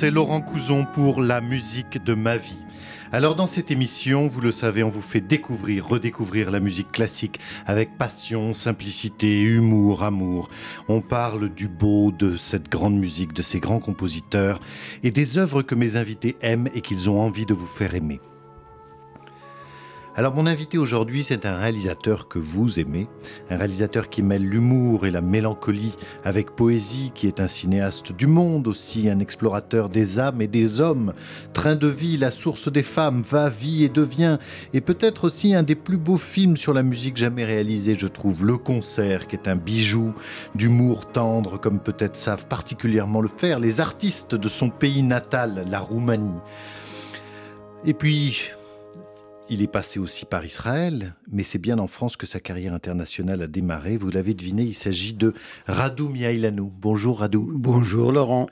C'est Laurent Couzon pour La musique de ma vie. Alors dans cette émission, vous le savez, on vous fait découvrir, redécouvrir la musique classique avec passion, simplicité, humour, amour. On parle du beau de cette grande musique, de ces grands compositeurs et des œuvres que mes invités aiment et qu'ils ont envie de vous faire aimer. Alors mon invité aujourd'hui, c'est un réalisateur que vous aimez, un réalisateur qui mêle l'humour et la mélancolie avec poésie, qui est un cinéaste du monde aussi, un explorateur des âmes et des hommes, train de vie, la source des femmes, va, vit et devient, et peut-être aussi un des plus beaux films sur la musique jamais réalisés, je trouve, Le Concert, qui est un bijou d'humour tendre, comme peut-être savent particulièrement le faire les artistes de son pays natal, la Roumanie. Et puis, il est passé aussi par Israël, mais c'est bien en France que sa carrière internationale a démarré. Vous l'avez deviné, il s'agit de Radou Miailanou. Bonjour Radou. Bonjour Laurent.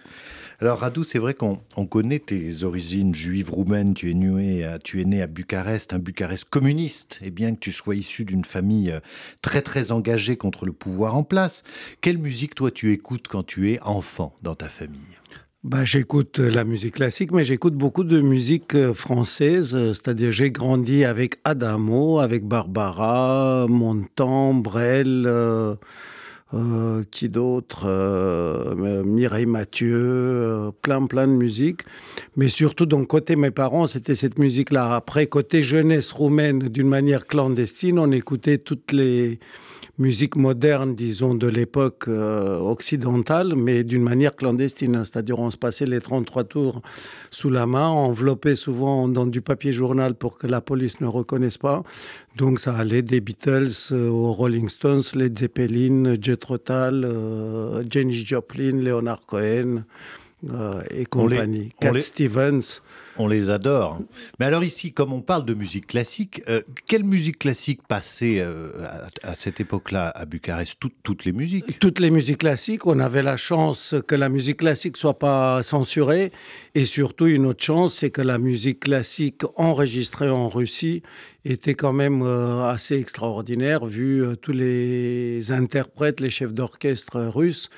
Alors Radou, c'est vrai qu'on connaît tes origines juives roumaines. Tu es, né à, tu es né à Bucarest, un Bucarest communiste. Et bien que tu sois issu d'une famille euh, très très engagée contre le pouvoir en place, quelle musique toi tu écoutes quand tu es enfant dans ta famille? Bah, J'écoute euh, la musique classique, mais j'écoute beaucoup de musique euh, française. Euh, c'est-à-dire, j'ai grandi avec Adamo, avec Barbara, Montand, Brel, qui d'autre Mireille Mathieu, plein, plein de musique. Mais surtout, donc, côté mes parents, c'était cette musique-là. Après, côté jeunesse roumaine, d'une manière clandestine, on écoutait toutes les musique moderne, disons, de l'époque euh, occidentale, mais d'une manière clandestine. C'est-à-dire, on se passait les 33 tours sous la main, enveloppé souvent dans du papier journal pour que la police ne reconnaisse pas. Donc, ça allait des Beatles euh, aux Rolling Stones, les Zeppelin, Jet Rotal, euh, Janis Joplin, Leonard Cohen et compagnie. Cat Stevens on les adore. Mais alors ici, comme on parle de musique classique, euh, quelle musique classique passait euh, à, cette époque-là à Bucarest? Toutes les musiques Toutes les musiques classiques. On avait la chance que la musique classique soit pas censurée. Et surtout, une autre chance, c'est que la musique classique enregistrée en Russie était quand même euh, assez extraordinaire, vu tous les interprètes, les chefs d'orchestre russes.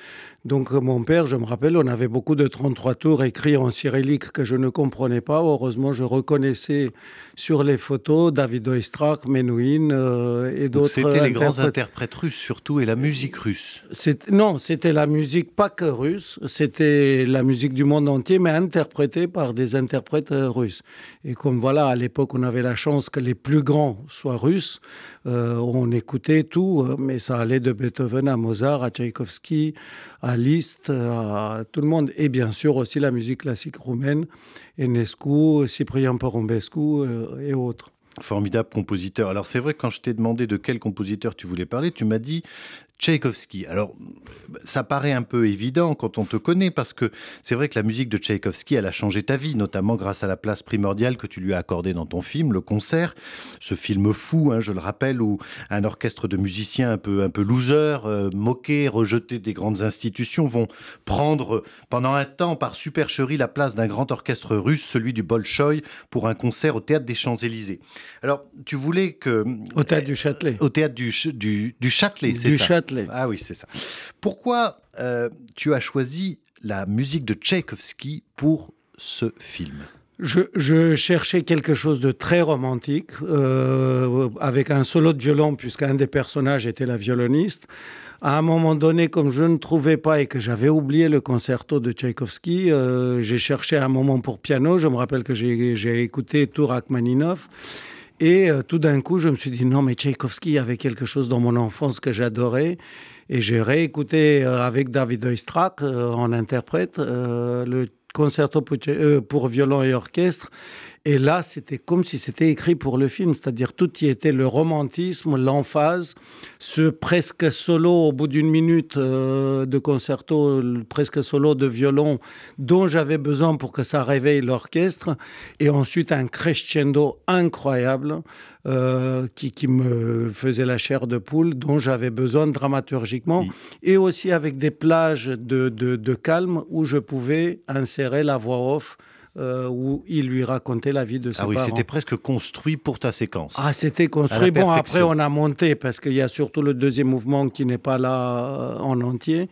Donc mon père, je me rappelle, on avait beaucoup de 33 tours écrits en cyrillique que je ne comprenais pas. Heureusement, je reconnaissais sur les photos David Oistrakh, Menuhin euh, et d'autres. C'était les grands interprètes russes surtout et la musique russe. Non, c'était la musique pas que russe, c'était la musique du monde entier, mais interprétée par des interprètes euh, russes. Et comme voilà, à l'époque, on avait la chance que les plus grands soient russes, euh, on écoutait tout, mais ça allait de Beethoven à Mozart, à Tchaïkovski, à Liszt, à tout le monde, et bien sûr aussi la musique classique roumaine, Enescu, Cyprien Porumbescu euh, et autres. Formidable compositeur. Alors c'est vrai, quand je t'ai demandé de quel compositeur tu voulais parler, tu m'as dit Tchaïkovski. Alors, ça paraît un peu évident quand on te connaît, parce que c'est vrai que la musique de Tchaïkovski, elle a changé ta vie, notamment grâce à la place primordiale que tu lui as accordée dans ton film, Le Concert. Ce film fou, hein, je le rappelle, où un orchestre de musiciens un peu, un peu losers, euh, moqués, rejetés des grandes institutions, vont prendre pendant un temps par supercherie la place d'un grand orchestre russe, celui du Bolchoï, pour un concert au théâtre des Champs-Élysées. Alors, tu voulais que. Au théâtre du Châtelet. Au théâtre du, du, du Châtelet, c'est ça? Châtelet. Ah oui, c'est ça. Pourquoi euh, tu as choisi la musique de Tchaïkovski pour ce film? Je, cherchais quelque chose de très romantique, euh, avec un solo de violon, puisqu'un des personnages était la violoniste. À un moment donné, comme je ne trouvais pas et que j'avais oublié le concerto de Tchaïkovski, euh, j'ai cherché un moment pour piano. Je me rappelle que j'ai écouté tout Rachmaninov. Et euh, tout d'un coup, je me suis dit, non, mais Tchaïkovski avait quelque chose dans mon enfance que j'adorais. Et j'ai réécouté euh, avec David Oistrakh euh, en interprète le concerto pour violon et orchestre. Et là, c'était comme si c'était écrit pour le film, c'est-à-dire tout y était le romantisme, l'emphase, ce presque solo au bout d'une minute euh, de concerto, presque solo de violon dont j'avais besoin pour que ça réveille l'orchestre, et ensuite un crescendo incroyable euh, qui, qui, me faisait la chair de poule, dont j'avais besoin dramaturgiquement, et aussi avec des plages de, de, de calme où je pouvais insérer la voix off euh, où il lui racontait la vie de ses ah oui, c'était presque construit pour ta séquence. Ah, c'était construit. Bon, après, on a monté parce qu'il y a surtout le deuxième mouvement qui n'est pas là euh, en entier.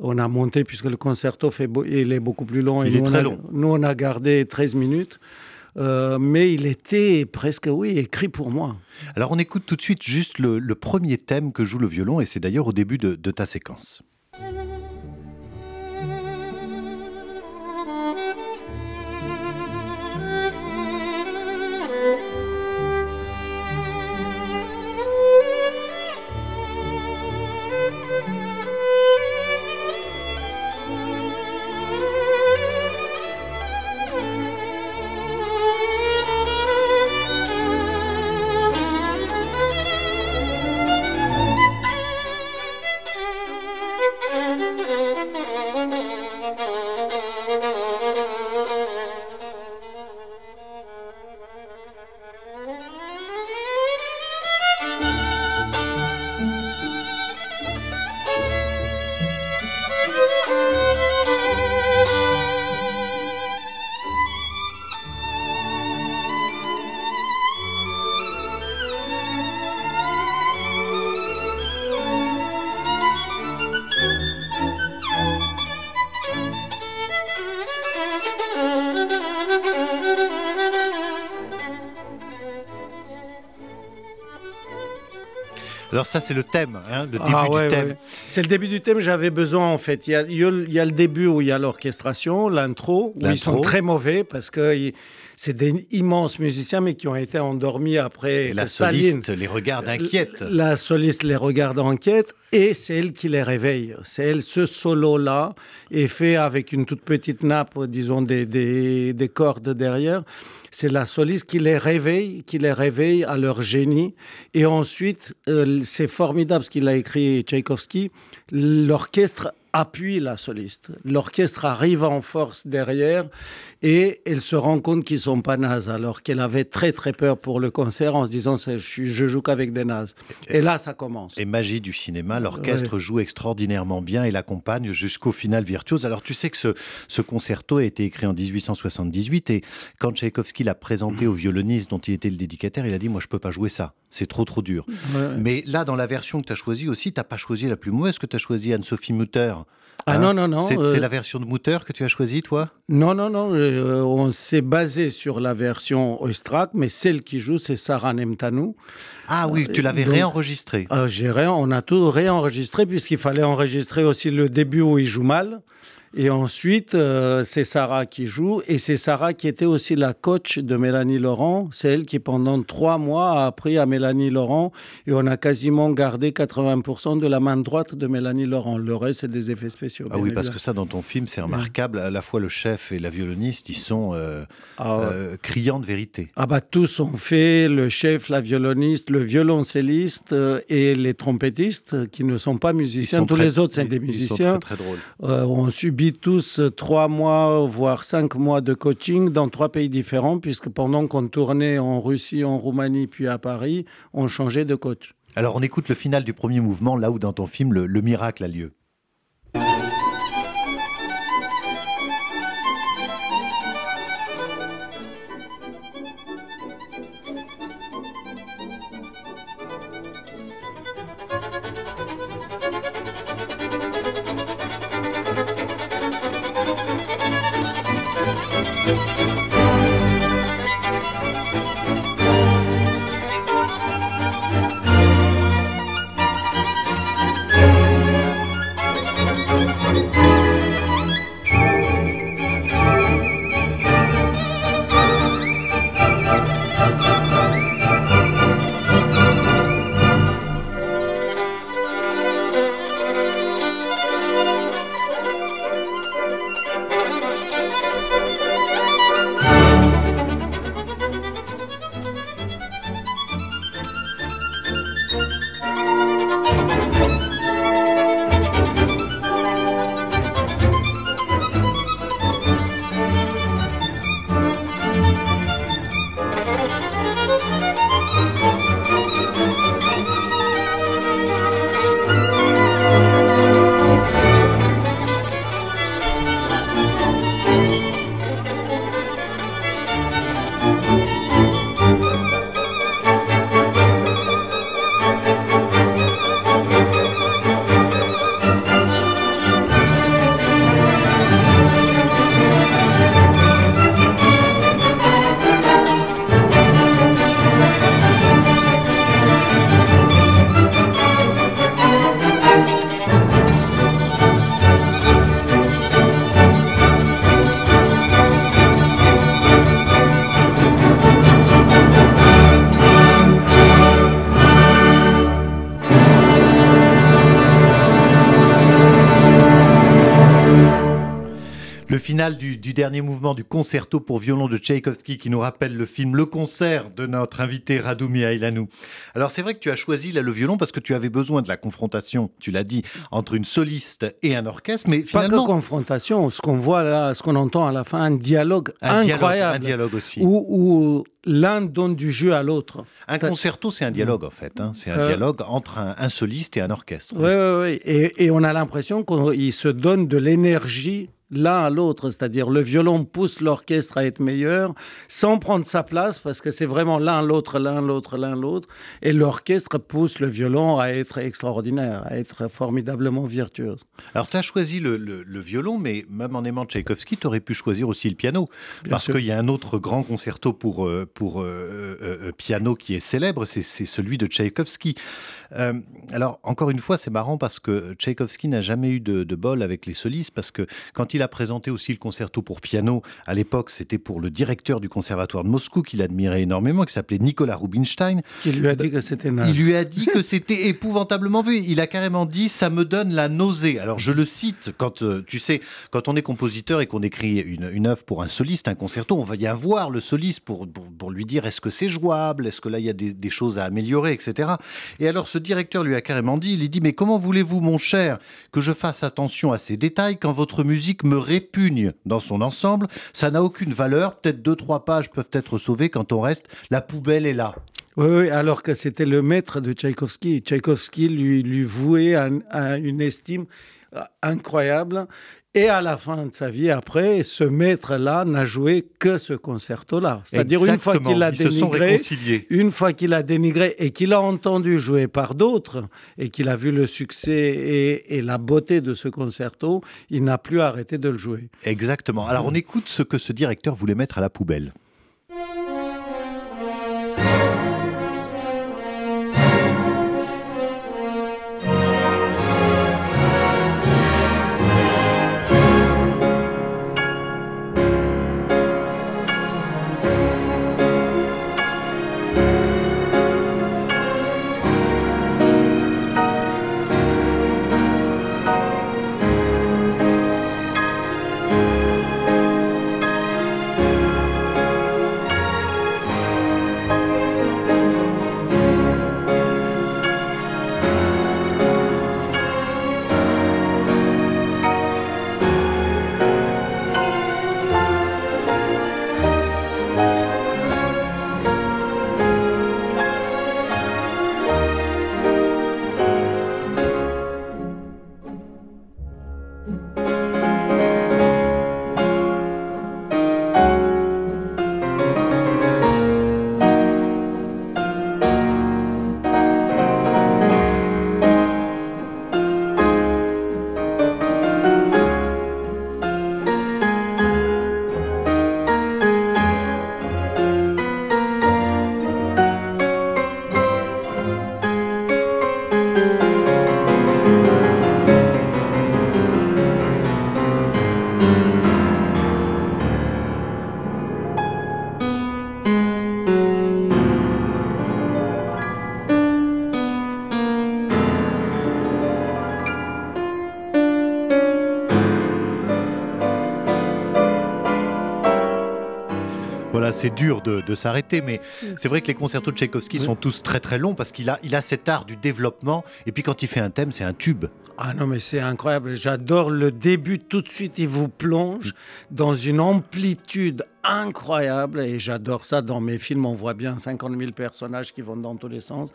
On a monté, puisque le concerto fait il est beaucoup plus long. Et il est très on long. Nous, on a gardé 13 minutes. Euh, mais il était presque, oui, écrit pour moi. Alors on écoute tout de suite juste le, premier thème que joue le violon, et c'est d'ailleurs au début de ta séquence. Alors ça, c'est le thème, hein, le début ah du thème. C'est le début du thème, j'avais besoin en fait. Il y, a, il y a le début où il y a l'orchestration, l'intro, où ils sont très mauvais parce que c'est des immenses musiciens, mais qui ont été endormis après. Et la soliste les regarde inquiète. La soliste les regarde inquiète et c'est elle qui les réveille. C'est elle, ce solo-là est fait avec une toute petite nappe, disons des, des, des cordes derrière c'est la soliste qui les réveille, qui les réveille à leur génie. Et ensuite, euh, c'est formidable ce qu'il a écrit Tchaïkovski. L'orchestre appuie la soliste. L'orchestre arrive en force derrière et elle se rend compte qu'ils sont pas nazes, alors qu'elle avait très très peur pour le concert en se disant je, je joue qu'avec des nazes. Et, là, ça commence. Et magie du cinéma, l'orchestre joue extraordinairement bien et l'accompagne jusqu'au final virtuose. Alors tu sais que ce, ce, concerto a été écrit en 1878 et quand Tchaïkovski l'a présenté au violoniste dont il était le dédicataire, il a dit moi je peux pas jouer ça, c'est trop trop dur. Mais là, dans la version que tu as choisie aussi, tu n'as pas choisi la plus mauvaise, que tu as choisi Anne-Sophie Mutter. Ah hein non, non, non. C'est euh, la version de Mutter que tu as choisie, toi? Non, non, non. Euh, on s'est basé sur la version Oistrakh, mais celle qui joue, c'est Sarah Nemtanou. Ah oui, tu l'avais réenregistré. Euh, on a tout réenregistré, puisqu'il fallait enregistrer aussi le début où il joue mal. Et ensuite, euh, c'est Sarah qui joue. Et c'est Sarah qui était aussi la coach de Mélanie Laurent. C'est elle qui, pendant trois mois, a appris à Mélanie Laurent. Et on a quasiment gardé 80% de la main droite de Mélanie Laurent. Le reste, c'est des effets spéciaux. Ah oui, parce que ça, dans ton film, c'est remarquable. À la fois le chef et la violoniste, ils sont euh, ah euh, criants de vérité. Ah bah, tous ont fait, le chef, la violoniste, le violoncelliste et les trompettistes, qui ne sont pas musiciens. Tous les autres, c'est des musiciens. Ils sont très, très drôles. on subit tous trois mois, voire cinq mois de coaching dans trois pays différents, puisque pendant qu'on tournait en Russie, en Roumanie, puis à Paris, on changeait de coach. Alors on écoute le final du premier mouvement, là où dans ton film le miracle a lieu. Du, dernier mouvement du concerto pour violon de Tchaïkovski qui nous rappelle le film Le concert de notre invité Radoumi Ailanou. Alors c'est vrai que tu as choisi là le violon parce que tu avais besoin de la confrontation, tu l'as dit, entre une soliste et un orchestre, mais finalement... Pas que confrontation, ce qu'on voit là, ce qu'on entend à la fin, un dialogue incroyable. un dialogue aussi. Où, l'un donne du jeu à l'autre. Un concerto, c'est un dialogue en fait. Hein. C'est un euh, dialogue entre un, soliste et un orchestre. Oui, oui, oui. Et, et on a l'impression qu'il se donne de l'énergie l'un à l'autre, c'est-à-dire le violon pousse l'orchestre à être meilleur sans prendre sa place parce que c'est vraiment l'un l'autre, l'un l'autre, l'un l'autre, et l'orchestre pousse le violon à être extraordinaire, à être formidablement virtuose. Alors tu as choisi le, violon, mais même en aimant Tchaïkovski, tu aurais pu choisir aussi le piano, parce qu'il y a un autre grand concerto pour, euh, pour euh, euh, piano qui est célèbre, c'est celui de Tchaïkovski. alors encore une fois, c'est marrant parce que Tchaïkovski n'a jamais eu de, de bol avec les solistes, parce que quand il il a présenté aussi le concerto pour piano, à l'époque, c'était pour le directeur du conservatoire de Moscou, qu'il admirait énormément, qui s'appelait Nicolas Rubinstein. Qui lui a dit que c'était Il lui a dit que c'était épouvantablement vu. Il a carrément dit ça me donne la nausée. Alors je le cite quand euh, tu sais, quand on est compositeur et qu'on écrit une, une, œuvre pour un soliste, un concerto, on va y avoir le soliste pour, pour, lui dire est-ce que c'est jouable, est-ce que là il y a des, des, choses à améliorer, etc. Et alors ce directeur lui a carrément dit, il lui dit mais comment voulez-vous mon cher que je fasse attention à ces détails quand votre musique me répugne dans son ensemble. Ça n'a aucune valeur. Peut-être deux, trois pages peuvent être sauvées quand on reste. La poubelle est là. Oui, alors que c'était le maître de Tchaïkovski. Tchaïkovski lui, lui vouait une estime incroyable. Et à la fin de sa vie, après, ce maître-là n'a joué que ce concerto-là. C'est-à-dire une fois qu'il a dénigré, une fois qu'il a dénigré et qu'il a entendu jouer par d'autres et qu'il a vu le succès et, et, la beauté de ce concerto, il n'a plus arrêté de le jouer. Exactement. Alors on écoute ce que ce directeur voulait mettre à la poubelle. C'est dur de, s'arrêter, mais mm. c'est vrai que les concertos de Tchaïkovski sont tous très très longs parce qu'il a, il a cet art du développement. Et puis quand il fait un thème, c'est un tube. Ah non, mais c'est incroyable. J'adore le début. Tout de suite, il vous plonge dans une amplitude incroyable et j'adore ça dans mes films. On voit bien 50 000 personnages qui vont dans tous les sens.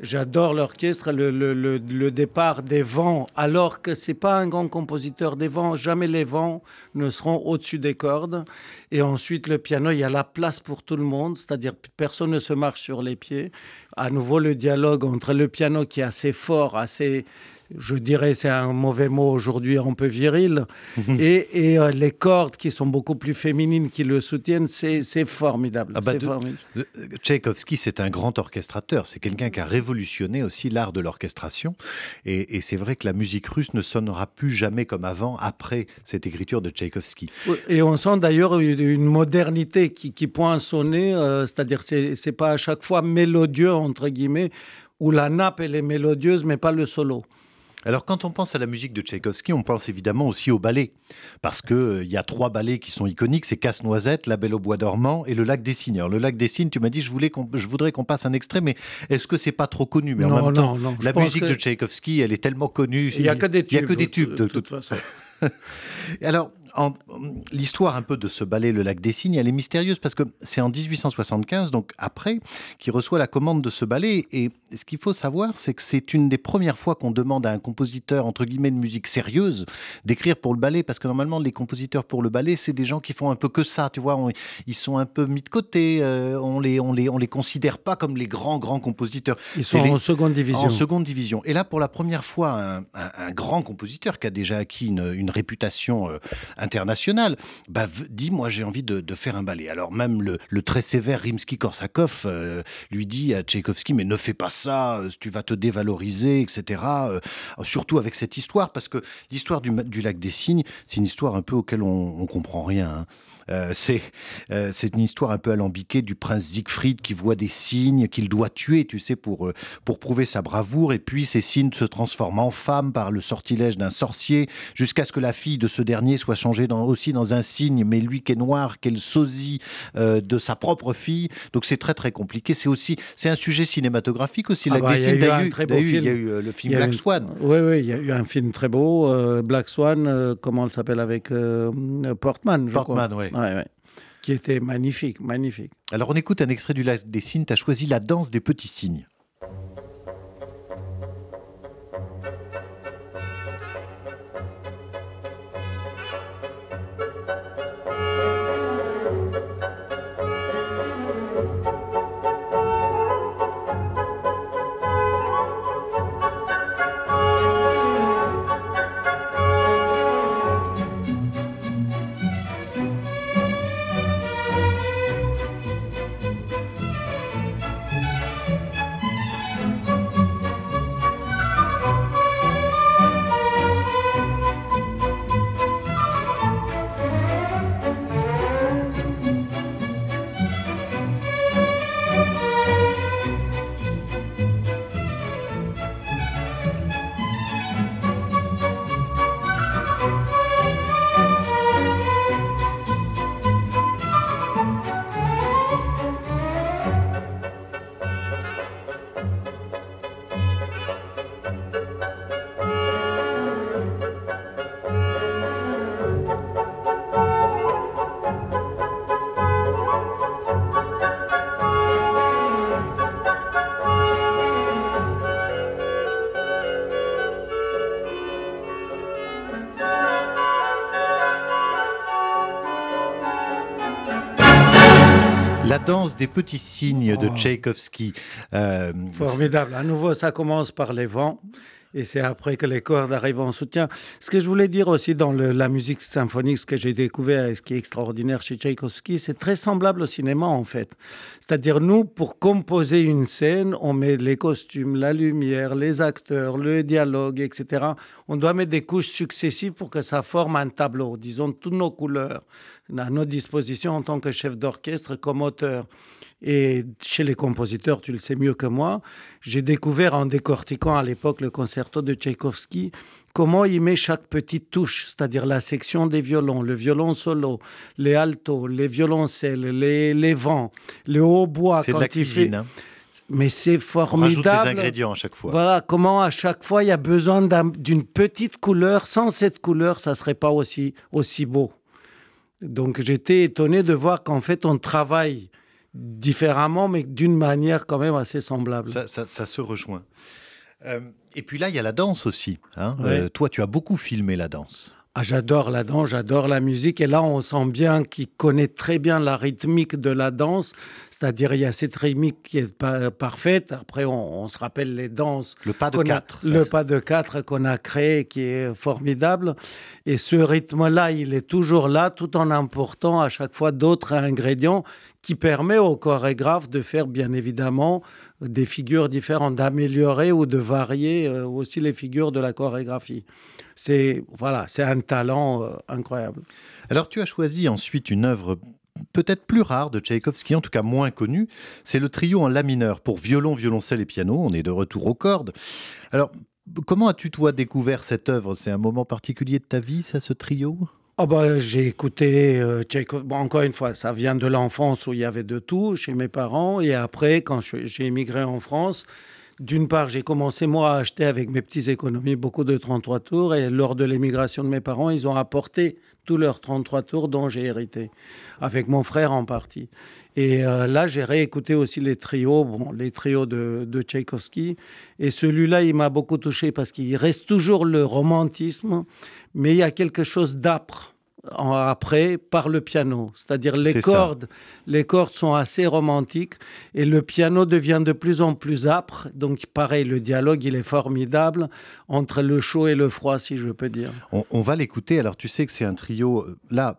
J'adore l'orchestre, le, le, le, départ des vents, alors que c'est pas un grand compositeur des vents. Jamais les vents ne seront au-dessus des cordes. Et ensuite, le piano, il y a la place pour tout le monde, c'est-à-dire personne ne se marche sur les pieds. À nouveau, le dialogue entre le piano qui est assez fort, assez je dirais, c'est un mauvais mot aujourd'hui, un peu viril, et, euh, les cordes qui sont beaucoup plus féminines qui le soutiennent, c'est formidable. Ah bah euh, Tchaïkovski, c'est un grand orchestrateur, c'est quelqu'un qui a révolutionné aussi l'art de l'orchestration, et, c'est vrai que la musique russe ne sonnera plus jamais comme avant après cette écriture de Tchaïkovski. Et on sent d'ailleurs une modernité qui, qui pointe son nez, euh, c'est-à-dire c'est pas à chaque fois mélodieux, entre guillemets, où la nappe elle est mélodieuse, mais pas le solo. Alors quand on pense à la musique de Tchaïkovski, on pense évidemment aussi au ballet, parce qu'il euh, y a trois ballets qui sont iconiques, c'est Casse-Noisette, La Belle au Bois dormant et Le Lac des Cygnes. Alors, le Lac des Cygnes, tu m'as dit je, voulais je voudrais qu'on passe un extrait, mais est-ce que c'est pas trop connu? Mais en même temps, la musique de Tchaïkovski, elle est tellement connue. Il n'y a que des tubes. Il y a que des tubes de, toute façon. Alors, l'histoire un peu de ce ballet Le Lac des Cygnes, elle est mystérieuse parce que c'est en 1875, donc après, qu'il reçoit la commande de ce ballet. Et ce qu'il faut savoir, c'est que c'est une des premières fois qu'on demande à un compositeur, entre guillemets, de musique sérieuse, d'écrire pour le ballet, parce que normalement, les compositeurs pour le ballet, c'est des gens qui font un peu que ça, tu vois, ils sont un peu mis de côté, euh, on les, on les, on les considère pas comme les grands, grands compositeurs. Ils sont en seconde division. En seconde division. Et là, pour la première fois, un, grand compositeur qui a déjà acquis une, réputation euh, international, bah, dit moi j'ai envie de, faire un ballet. Alors même le, très sévère Rimsky-Korsakov euh, lui dit à Tchaïkovski mais ne fais pas ça, euh, tu vas te dévaloriser, etc. Surtout avec cette histoire parce que l'histoire du, lac des Cygnes, c'est une histoire un peu auquel on, on comprend rien. Hein. c'est c'est une histoire un peu alambiquée du prince Siegfried qui voit des signes qu'il doit tuer, tu sais, pour, pour prouver sa bravoure. Et puis ces signes se transforment en femmes par le sortilège d'un sorcier jusqu'à ce que la fille de ce dernier soit changée aussi dans un signe, mais lui qui est noir, quel sosie euh, de sa propre fille. Donc c'est très très compliqué. C'est aussi c'est un sujet cinématographique aussi. Ah bah, il, y a eu il y a eu euh, le film Black Swan. Oui, oui, il y a eu un film très beau, euh, Black Swan, comment elle s'appelle avec Portman, je Portman, oui. Qui était magnifique, magnifique. Alors on écoute un extrait du Lac des Signes. Tu as choisi la danse des petits signes. Danse des petits signes de oh. Tchaïkovski. Euh, Formidable. À nouveau, ça commence par les vents. Et c'est après que les cordes arrivent en soutien. Ce que je voulais dire aussi dans la musique symphonique, ce que j'ai découvert et ce qui est extraordinaire chez Tchaïkovski, c'est très semblable au cinéma en fait. C'est-à-dire nous, pour composer une scène, on met les costumes, la lumière, les acteurs, le dialogue, etc. On doit mettre des couches successives pour que ça forme un tableau, disons toutes nos couleurs, à notre disposition en tant que chef d'orchestre comme auteur. Et chez les compositeurs, tu le sais mieux que moi, j'ai découvert en décortiquant à l'époque le concerto de Tchaïkovski comment il met chaque petite touche, c'est-à-dire la section des violons, le violon solo, les altos, les violoncelles, les, les vents, les hautbois. C'est de la cuisine. Hein. Mais c'est formidable. On rajoute des ingrédients à chaque fois. Voilà, comment à chaque fois il y a besoin d'une petite couleur. Sans cette couleur, ça serait pas aussi, aussi beau. Donc j'étais étonné de voir qu'en fait on travaille différemment, mais d'une manière quand même assez semblable. Ça, se rejoint. Euh, et puis là, il y a la danse aussi. Hein. Euh, toi, tu as beaucoup filmé la danse. Ah, j'adore la danse, j'adore la musique. Et là, on sent bien qu'il connaît très bien la rythmique de la danse. C'est-à-dire, il y a cette rythmique qui est pas parfaite. Après, on, se rappelle les danses. Le pas de quatre. Le pas de quatre qu'on a créé, qui est formidable. Et ce rythme-là, il est toujours là, tout en important à chaque fois d'autres ingrédients qui permet au chorégraphe de faire, bien évidemment, des figures différentes, d'améliorer ou de varier euh, aussi les figures de la chorégraphie. C'est voilà, c'est un talent euh, incroyable. Alors, tu as choisi ensuite une œuvre peut-être plus rare de Tchaïkovski, en tout cas moins connu, c'est le trio en la mineur pour violon, violoncelle et piano. On est de retour aux cordes. Alors, comment as-tu toi découvert cette œuvre? C'est un moment particulier de ta vie, ça, ce trio? Oh bah, j'ai écouté euh, encore une fois, ça vient de l'enfance où il y avait de tout chez mes parents. Et après, quand j'ai émigré en France, d'une part, j'ai commencé moi à acheter avec mes petites économies beaucoup de 33 tours. Et lors de l'émigration de mes parents, ils ont apporté tous leurs 33 tours dont j'ai hérité, avec mon frère en partie. Et euh, là, j'ai réécouté aussi les trios, bon, les trios de, de Tchaïkovski. Et celui-là, il m'a beaucoup touché parce qu'il reste toujours le romantisme, mais il y a quelque chose d'âpre après par le piano. C'est-à-dire les cordes, les cordes sont assez romantiques et le piano devient de plus en plus âpre. Donc pareil, le dialogue, il est formidable entre le chaud et le froid, si je peux dire. On, va l'écouter. Alors tu sais que c'est un trio, euh, là,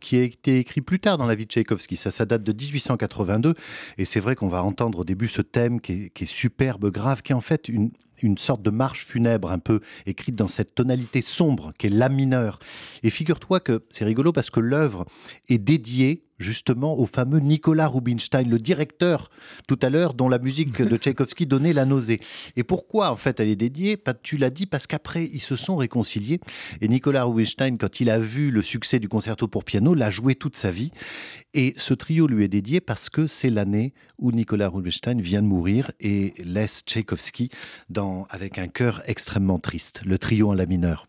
qui a été écrit plus tard dans la vie de Tchaïkovski. Ça, ça date de 1882. Et c'est vrai qu'on va entendre au début ce thème qui est, qui est superbe, grave, qui est en fait une, une sorte de marche funèbre un peu écrite dans cette tonalité sombre qui est la mineur. Et figure-toi que c'est rigolo parce que l'œuvre est dédiée justement au fameux Nicolas Rubinstein, le directeur tout à l'heure dont la musique de Tchaïkovski donnait la nausée. Et pourquoi en fait elle est dédiée? Tu l'as dit parce qu'après ils se sont réconciliés et Nicolas Rubinstein quand il a vu le succès du concerto pour piano l'a joué toute sa vie et ce trio lui est dédié parce que c'est l'année où Nicolas Rubinstein vient de mourir et laisse Tchaïkovski dans, avec un cœur extrêmement triste, le trio en la mineure.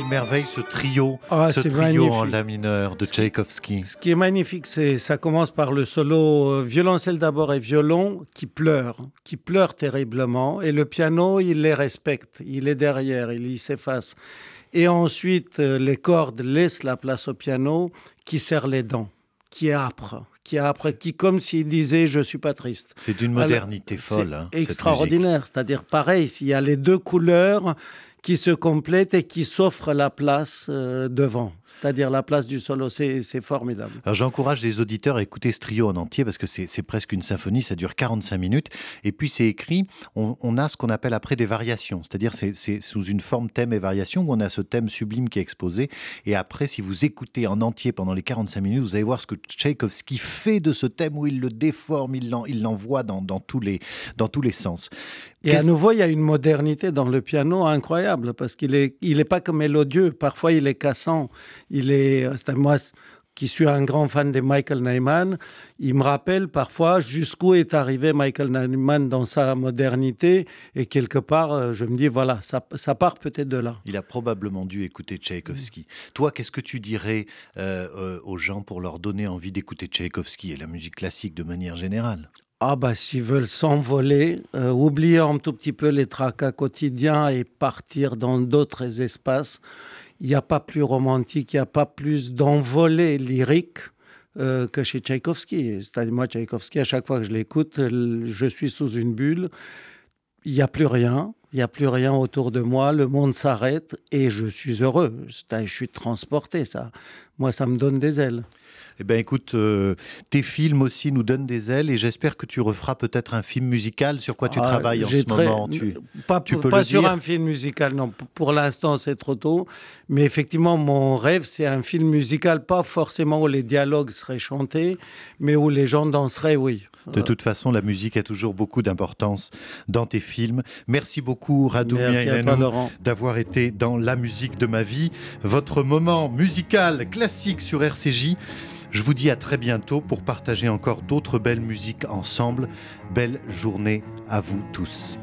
Ce trio, ah, ce trio en la mineur de Tchaïkovski. Ce qui est magnifique, c'est ça commence par le solo euh, violoncelle d'abord et violon qui pleure, qui pleure terriblement, et le piano il les respecte, il est derrière, il s'efface. Et ensuite, euh, les cordes laissent la place au piano qui serre les dents, qui est âpre, qui est âpre, qui comme s'il disait je suis pas triste. C'est d'une modernité folle. Hein, extraordinaire, c'est-à-dire pareil, s'il y a les deux couleurs qui se complète et qui s'offre la place euh, devant, c'est-à-dire la place du solo. C'est formidable. J'encourage les auditeurs à écouter ce trio en entier parce que c'est presque une symphonie, ça dure 45 minutes. Et puis c'est écrit, on, a ce qu'on appelle après des variations, c'est-à-dire c'est sous une forme thème et variation où on a ce thème sublime qui est exposé. Et après, si vous écoutez en entier pendant les 45 minutes, vous allez voir ce que Tchaïkovski fait de ce thème où il le déforme, il l'envoie dans, dans, tous les, dans tous les sens. Et à nouveau, il y a une modernité dans le piano incroyable parce qu'il n'est il est pas comme mélodieux. Parfois, il est cassant. Il est, moi, qui suis un grand fan de Michael Nyman, il me rappelle parfois jusqu'où est arrivé Michael Nyman dans sa modernité. Et quelque part, euh, je me dis, voilà, ça, ça part peut-être de là. Il a probablement dû écouter Tchaïkovski. Toi, qu'est-ce que tu dirais euh, euh, aux gens pour leur donner envie d'écouter Tchaïkovski et la musique classique de manière générale? Ah bah s'ils veulent s'envoler, oublier un tout petit peu les tracas quotidiens et partir dans d'autres espaces, il n'y a pas plus romantique, il n'y a pas plus d'envolée lyrique euh, que chez Tchaïkovski. C'est-à-dire, moi, Tchaïkovski, à chaque fois que je l'écoute, je suis sous une bulle. Il n'y a plus rien. Il n'y a plus rien autour de moi. Le monde s'arrête et je suis heureux. Je suis transporté. Ça, moi, ça me donne des ailes. Eh bien, écoute, euh, tes films aussi nous donnent des ailes et j'espère que tu referas peut-être un film musical. Sur quoi tu ah, travailles en ce moment tu, Pas, tu peux pas sur un film musical, non. Pour l'instant, c'est trop tôt. Mais effectivement, mon rêve, c'est un film musical, pas forcément où les dialogues seraient chantés, mais où les gens danseraient, oui. De toute façon, la musique a toujours beaucoup d'importance dans tes films. Merci beaucoup, Radou d'avoir été dans La musique de ma vie, votre moment musical classique sur RCJ. Je vous dis à très bientôt pour partager encore d'autres belles musiques ensemble. Belle journée à vous tous.